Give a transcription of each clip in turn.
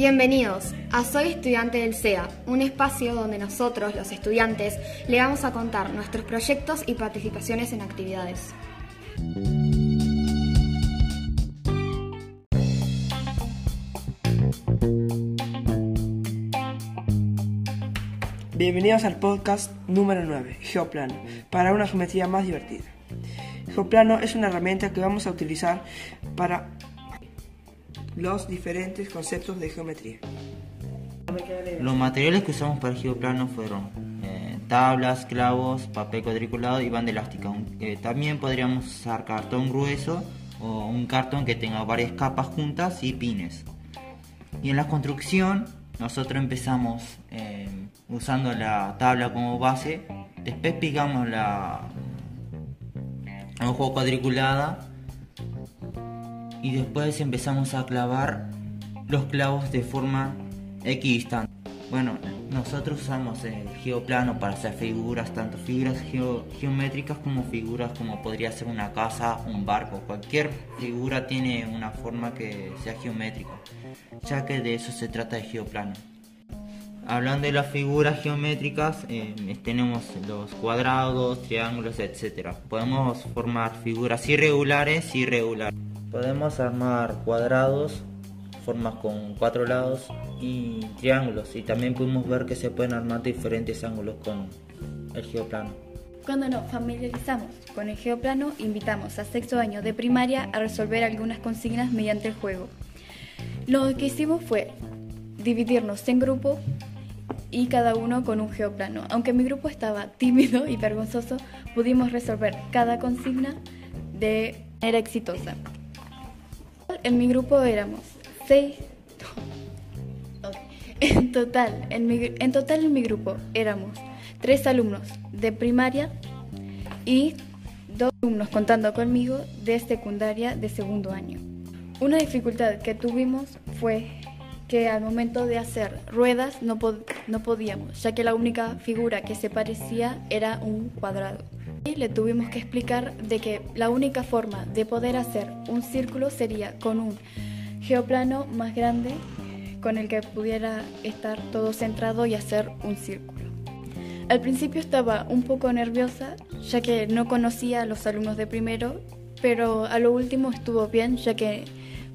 Bienvenidos a Soy Estudiante del SEA, un espacio donde nosotros, los estudiantes, le vamos a contar nuestros proyectos y participaciones en actividades. Bienvenidos al podcast número 9, Geoplano, para una geometría más divertida. Geoplano es una herramienta que vamos a utilizar para los diferentes conceptos de geometría. Los materiales que usamos para el geoplano fueron eh, tablas, clavos, papel cuadriculado y banda elástica. Eh, también podríamos usar cartón grueso o un cartón que tenga varias capas juntas y pines. Y en la construcción nosotros empezamos eh, usando la tabla como base, después picamos la hoja cuadriculada y después empezamos a clavar los clavos de forma equidistante. Bueno, nosotros usamos el geoplano para hacer figuras, tanto figuras geométricas como figuras como podría ser una casa, un barco. Cualquier figura tiene una forma que sea geométrica, ya que de eso se trata el geoplano. Hablando de las figuras geométricas, eh, tenemos los cuadrados, triángulos, etc. Podemos formar figuras irregulares y irregulares. Podemos armar cuadrados, formas con cuatro lados y triángulos. Y también podemos ver que se pueden armar diferentes ángulos con el geoplano. Cuando nos familiarizamos con el geoplano, invitamos a sexto año de primaria a resolver algunas consignas mediante el juego. Lo que hicimos fue dividirnos en grupos y cada uno con un geoplano. Aunque mi grupo estaba tímido y vergonzoso, pudimos resolver cada consigna de manera exitosa. En mi grupo éramos seis. En total, en, mi, en total en mi grupo éramos tres alumnos de primaria y dos alumnos contando conmigo de secundaria de segundo año. Una dificultad que tuvimos fue que al momento de hacer ruedas no, no podíamos, ya que la única figura que se parecía era un cuadrado. Y le tuvimos que explicar de que la única forma de poder hacer un círculo sería con un geoplano más grande con el que pudiera estar todo centrado y hacer un círculo. Al principio estaba un poco nerviosa, ya que no conocía a los alumnos de primero, pero a lo último estuvo bien, ya que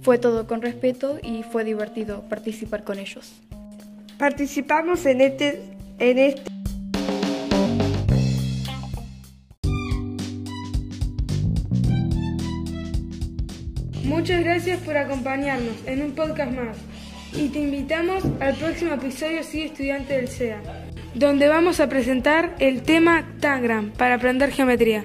fue todo con respeto y fue divertido participar con ellos. Participamos en este, en este Muchas gracias por acompañarnos en un podcast más y te invitamos al próximo episodio Sigue Estudiante del SEA, donde vamos a presentar el tema Tangram para aprender geometría.